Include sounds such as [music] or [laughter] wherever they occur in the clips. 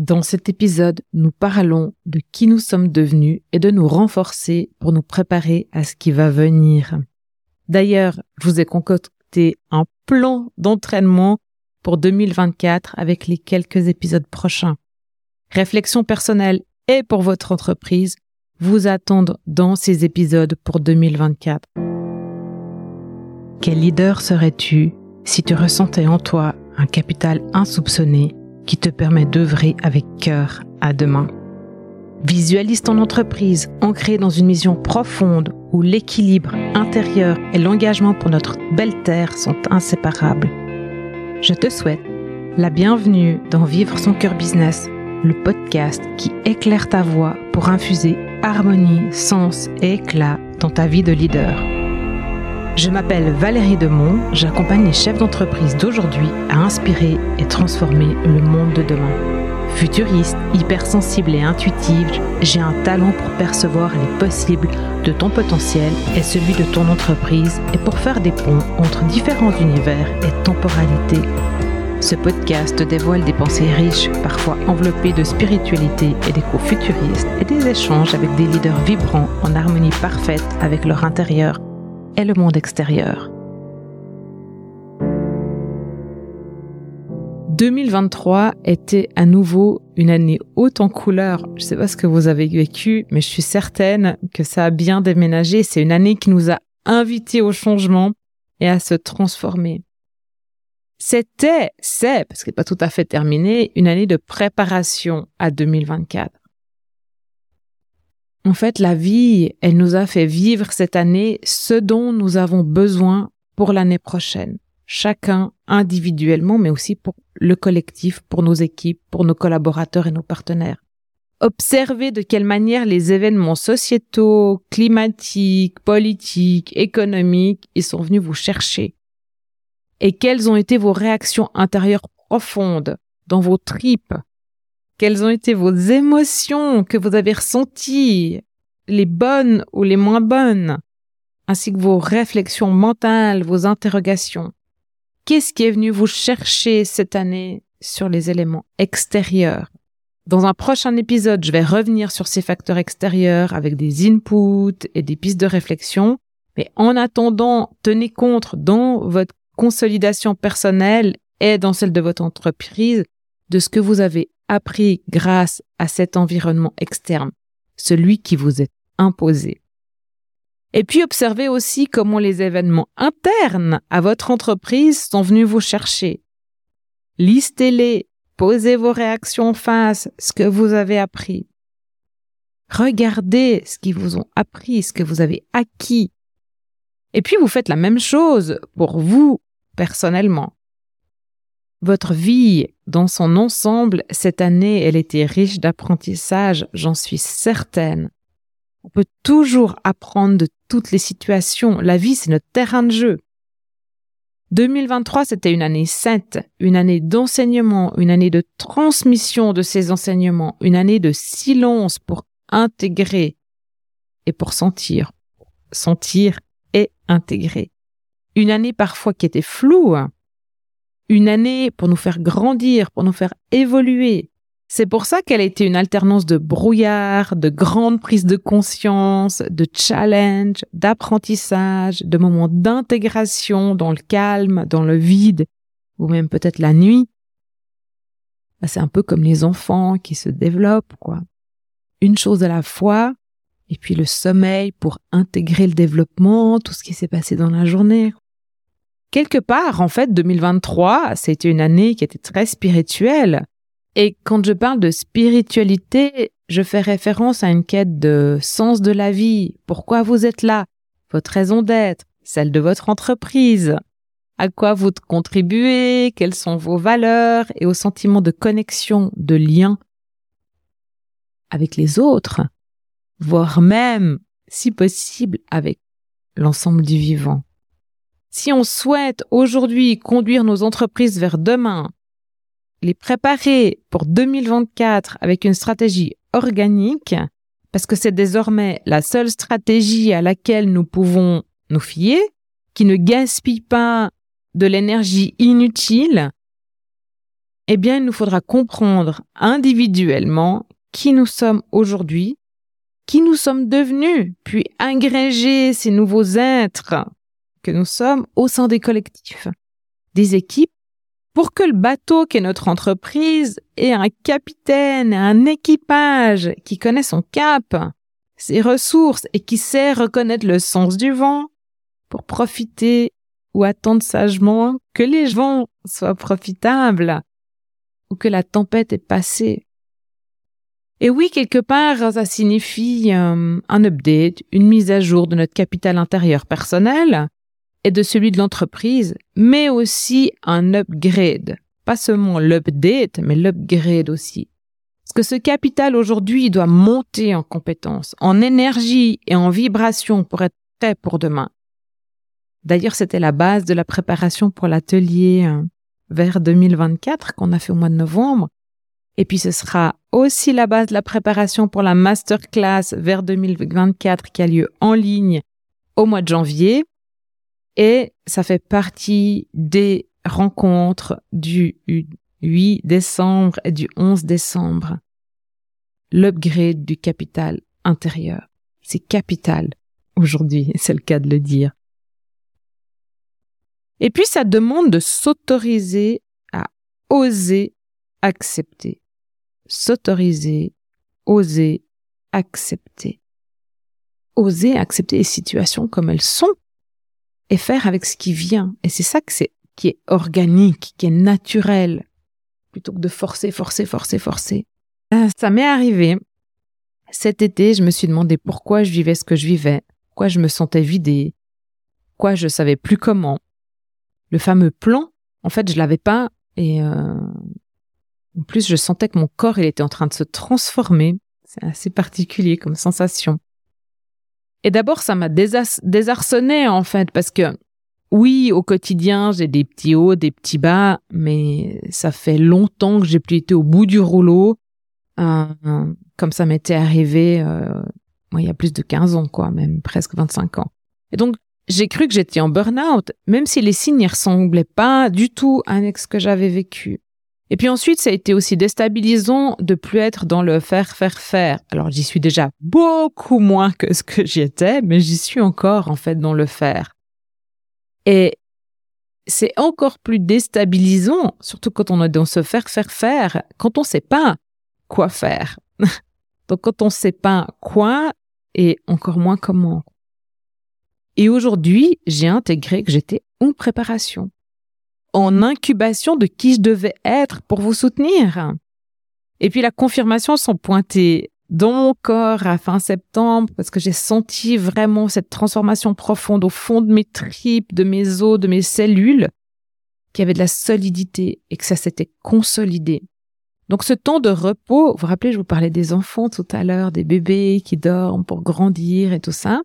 Dans cet épisode, nous parlons de qui nous sommes devenus et de nous renforcer pour nous préparer à ce qui va venir. D'ailleurs, je vous ai concocté un plan d'entraînement pour 2024 avec les quelques épisodes prochains. Réflexion personnelle et pour votre entreprise vous attendent dans ces épisodes pour 2024. Quel leader serais-tu si tu ressentais en toi un capital insoupçonné qui te permet d'œuvrer avec cœur à demain. Visualise ton entreprise ancrée dans une mission profonde où l'équilibre intérieur et l'engagement pour notre belle terre sont inséparables. Je te souhaite la bienvenue dans Vivre son cœur business, le podcast qui éclaire ta voix pour infuser harmonie, sens et éclat dans ta vie de leader. Je m'appelle Valérie Demont, j'accompagne les chefs d'entreprise d'aujourd'hui à inspirer et transformer le monde de demain. Futuriste, hypersensible et intuitive, j'ai un talent pour percevoir les possibles de ton potentiel et celui de ton entreprise et pour faire des ponts entre différents univers et temporalités. Ce podcast dévoile des pensées riches, parfois enveloppées de spiritualité et d'écho futuristes, et des échanges avec des leaders vibrants en harmonie parfaite avec leur intérieur et le monde extérieur. 2023 était à nouveau une année haute en couleurs. Je sais pas ce que vous avez vécu, mais je suis certaine que ça a bien déménagé. C'est une année qui nous a invités au changement et à se transformer. C'était, c'est, parce que n'est pas tout à fait terminé, une année de préparation à 2024. En fait, la vie, elle nous a fait vivre cette année ce dont nous avons besoin pour l'année prochaine. Chacun individuellement, mais aussi pour le collectif, pour nos équipes, pour nos collaborateurs et nos partenaires. Observez de quelle manière les événements sociétaux, climatiques, politiques, économiques, ils sont venus vous chercher. Et quelles ont été vos réactions intérieures profondes dans vos tripes? Quelles ont été vos émotions que vous avez ressenties, les bonnes ou les moins bonnes, ainsi que vos réflexions mentales, vos interrogations? Qu'est-ce qui est venu vous chercher cette année sur les éléments extérieurs? Dans un prochain épisode, je vais revenir sur ces facteurs extérieurs avec des inputs et des pistes de réflexion. Mais en attendant, tenez compte dans votre consolidation personnelle et dans celle de votre entreprise de ce que vous avez appris grâce à cet environnement externe, celui qui vous est imposé. Et puis observez aussi comment les événements internes à votre entreprise sont venus vous chercher. Listez-les, posez vos réactions face, ce que vous avez appris. Regardez ce qu'ils vous ont appris, ce que vous avez acquis. Et puis vous faites la même chose pour vous personnellement. Votre vie dans son ensemble, cette année, elle était riche d'apprentissage, j'en suis certaine. On peut toujours apprendre de toutes les situations. La vie, c'est notre terrain de jeu. 2023, c'était une année sainte, une année d'enseignement, une année de transmission de ces enseignements, une année de silence pour intégrer et pour sentir. Sentir et intégrer. Une année parfois qui était floue, hein une année pour nous faire grandir, pour nous faire évoluer. C'est pour ça qu'elle a été une alternance de brouillard, de grande prise de conscience, de challenge, d'apprentissage, de moments d'intégration dans le calme, dans le vide, ou même peut-être la nuit. Bah, c'est un peu comme les enfants qui se développent, quoi. Une chose à la fois, et puis le sommeil pour intégrer le développement, tout ce qui s'est passé dans la journée quelque part, en fait, 2023, c'était une année qui était très spirituelle. Et quand je parle de spiritualité, je fais référence à une quête de sens de la vie. Pourquoi vous êtes là? Votre raison d'être, celle de votre entreprise. À quoi vous contribuez? Quelles sont vos valeurs? Et au sentiment de connexion, de lien avec les autres, voire même, si possible, avec l'ensemble du vivant. Si on souhaite aujourd'hui conduire nos entreprises vers demain, les préparer pour 2024 avec une stratégie organique, parce que c'est désormais la seule stratégie à laquelle nous pouvons nous fier, qui ne gaspille pas de l'énergie inutile, eh bien, il nous faudra comprendre individuellement qui nous sommes aujourd'hui, qui nous sommes devenus, puis agréger ces nouveaux êtres que nous sommes au sein des collectifs, des équipes, pour que le bateau qu'est notre entreprise ait un capitaine, un équipage qui connaît son cap, ses ressources et qui sait reconnaître le sens du vent pour profiter ou attendre sagement que les vents soient profitables ou que la tempête est passée. Et oui, quelque part, ça signifie euh, un update, une mise à jour de notre capital intérieur personnel et de celui de l'entreprise, mais aussi un upgrade. Pas seulement l'update, mais l'upgrade aussi. Parce que ce capital aujourd'hui doit monter en compétences, en énergie et en vibration pour être prêt pour demain. D'ailleurs, c'était la base de la préparation pour l'atelier euh, vers 2024 qu'on a fait au mois de novembre. Et puis ce sera aussi la base de la préparation pour la masterclass vers 2024 qui a lieu en ligne au mois de janvier. Et ça fait partie des rencontres du 8 décembre et du 11 décembre. L'upgrade du capital intérieur. C'est capital aujourd'hui, [laughs] c'est le cas de le dire. Et puis ça demande de s'autoriser à oser accepter. S'autoriser, oser accepter. Oser accepter les situations comme elles sont et faire avec ce qui vient. Et c'est ça que c'est, qui est organique, qui est naturel plutôt que de forcer, forcer, forcer, forcer. Euh, ça m'est arrivé. Cet été, je me suis demandé pourquoi je vivais ce que je vivais, pourquoi je me sentais vidée, pourquoi je savais plus comment. Le fameux plan, en fait, je l'avais pas et euh, en plus, je sentais que mon corps, il était en train de se transformer. C'est assez particulier comme sensation. Et d'abord, ça m'a désarçonné en fait parce que oui, au quotidien, j'ai des petits hauts, des petits bas, mais ça fait longtemps que j'ai plus été au bout du rouleau, euh, comme ça m'était arrivé euh, il y a plus de 15 ans, quoi, même presque 25 ans. Et donc, j'ai cru que j'étais en burn-out, même si les signes ne ressemblaient pas du tout à ce que j'avais vécu. Et puis ensuite, ça a été aussi déstabilisant de plus être dans le faire, faire, faire. Alors, j'y suis déjà beaucoup moins que ce que j'y étais, mais j'y suis encore, en fait, dans le faire. Et c'est encore plus déstabilisant, surtout quand on est dans ce faire, faire, faire, quand on ne sait pas quoi faire. [laughs] Donc quand on ne sait pas quoi et encore moins comment. Et aujourd'hui, j'ai intégré que j'étais en préparation, en incubation de qui je devais être pour vous soutenir. Et puis la confirmation sont pointées dans mon corps à fin septembre parce que j'ai senti vraiment cette transformation profonde au fond de mes tripes, de mes os, de mes cellules, qui avait de la solidité et que ça s'était consolidé. Donc ce temps de repos, vous vous rappelez, je vous parlais des enfants tout à l'heure, des bébés qui dorment pour grandir et tout ça.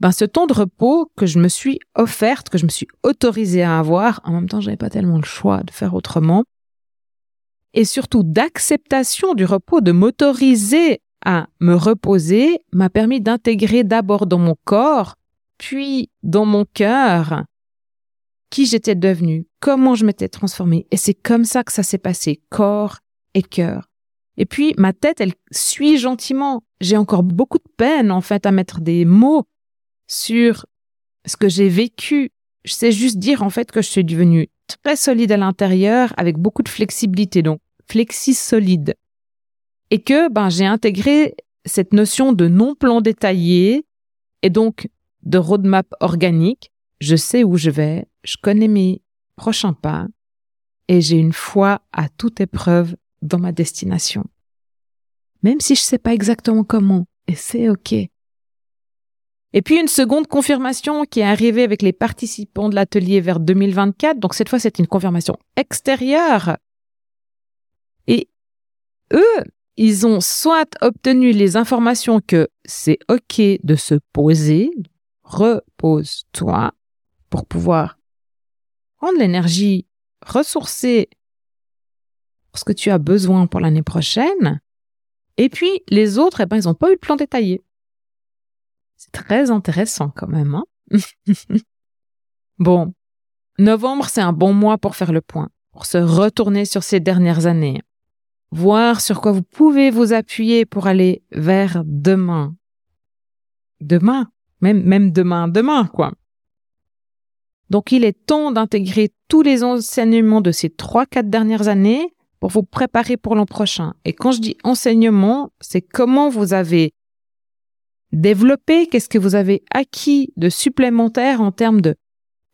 Ben ce temps de repos que je me suis offerte, que je me suis autorisée à avoir, en même temps j'avais pas tellement le choix de faire autrement, et surtout d'acceptation du repos, de m'autoriser à me reposer m'a permis d'intégrer d'abord dans mon corps, puis dans mon cœur, qui j'étais devenue, comment je m'étais transformée. Et c'est comme ça que ça s'est passé, corps et cœur. Et puis ma tête, elle suit gentiment. J'ai encore beaucoup de peine en fait à mettre des mots sur ce que j'ai vécu. Je sais juste dire en fait que je suis devenue très solide à l'intérieur avec beaucoup de flexibilité, donc flexi solide et que ben, j'ai intégré cette notion de non-plan détaillé et donc de roadmap organique. Je sais où je vais, je connais mes prochains pas et j'ai une foi à toute épreuve dans ma destination. Même si je sais pas exactement comment, et c'est ok. Et puis une seconde confirmation qui est arrivée avec les participants de l'atelier vers 2024. Donc cette fois, c'est une confirmation extérieure. Et eux, ils ont soit obtenu les informations que c'est OK de se poser, repose-toi, pour pouvoir prendre l'énergie ressourcée pour ce que tu as besoin pour l'année prochaine. Et puis, les autres, eh ben, ils n'ont pas eu de plan détaillé. C'est très intéressant quand même. Hein [laughs] bon, novembre, c'est un bon mois pour faire le point pour se retourner sur ces dernières années, voir sur quoi vous pouvez vous appuyer pour aller vers demain. Demain, même, même demain, demain, quoi. Donc il est temps d'intégrer tous les enseignements de ces trois, quatre dernières années pour vous préparer pour l'an prochain. Et quand je dis enseignement, c'est comment vous avez développé, qu'est-ce que vous avez acquis de supplémentaire en termes de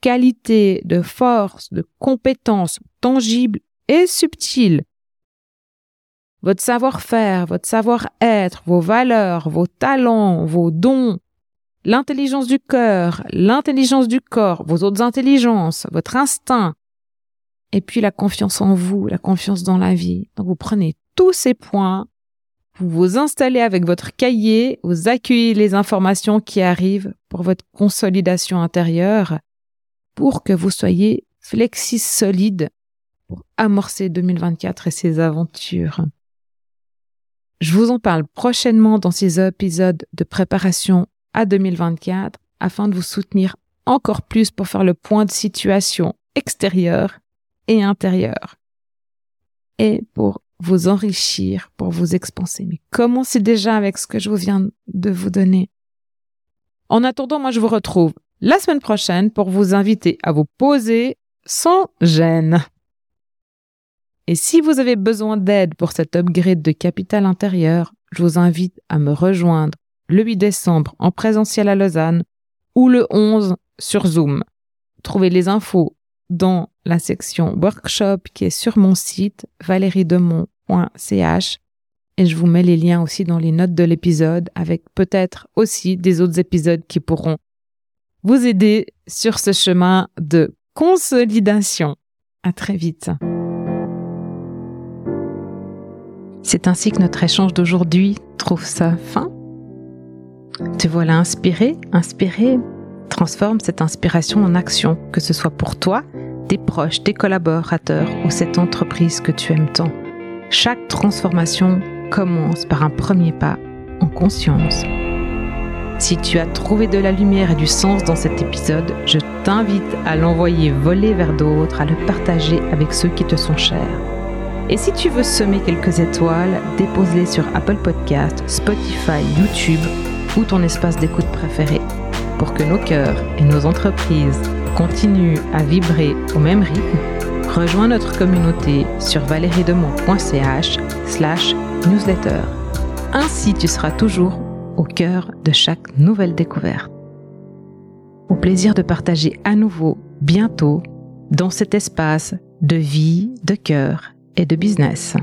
qualité, de force, de compétences tangibles et subtiles? Votre savoir-faire, votre savoir-être, vos valeurs, vos talents, vos dons, l'intelligence du cœur, l'intelligence du corps, vos autres intelligences, votre instinct, et puis la confiance en vous, la confiance dans la vie. Donc vous prenez tous ces points, vous vous installez avec votre cahier, vous accueillez les informations qui arrivent pour votre consolidation intérieure, pour que vous soyez flexis solide pour amorcer 2024 et ses aventures. Je vous en parle prochainement dans ces épisodes de préparation à 2024 afin de vous soutenir encore plus pour faire le point de situation extérieure et intérieure et pour vous enrichir, pour vous expanser. Mais commencez déjà avec ce que je vous viens de vous donner. En attendant, moi je vous retrouve la semaine prochaine pour vous inviter à vous poser sans gêne. Et si vous avez besoin d'aide pour cet upgrade de capital intérieur, je vous invite à me rejoindre le 8 décembre en présentiel à Lausanne ou le 11 sur Zoom. Trouvez les infos dans la section workshop qui est sur mon site valeriedemont.ch et je vous mets les liens aussi dans les notes de l'épisode avec peut-être aussi des autres épisodes qui pourront vous aider sur ce chemin de consolidation. À très vite. C'est ainsi que notre échange d'aujourd'hui trouve sa fin. Te voilà inspiré, inspiré. Transforme cette inspiration en action, que ce soit pour toi, tes proches, tes collaborateurs ou cette entreprise que tu aimes tant. Chaque transformation commence par un premier pas en conscience. Si tu as trouvé de la lumière et du sens dans cet épisode, je t'invite à l'envoyer voler vers d'autres, à le partager avec ceux qui te sont chers. Et si tu veux semer quelques étoiles, dépose-les sur Apple Podcast, Spotify, YouTube ou ton espace d'écoute préféré pour que nos cœurs et nos entreprises continuent à vibrer au même rythme. Rejoins notre communauté sur valeriedemont.ch slash newsletter. Ainsi tu seras toujours au cœur de chaque nouvelle découverte. Au plaisir de partager à nouveau bientôt dans cet espace de vie, de cœur et de business.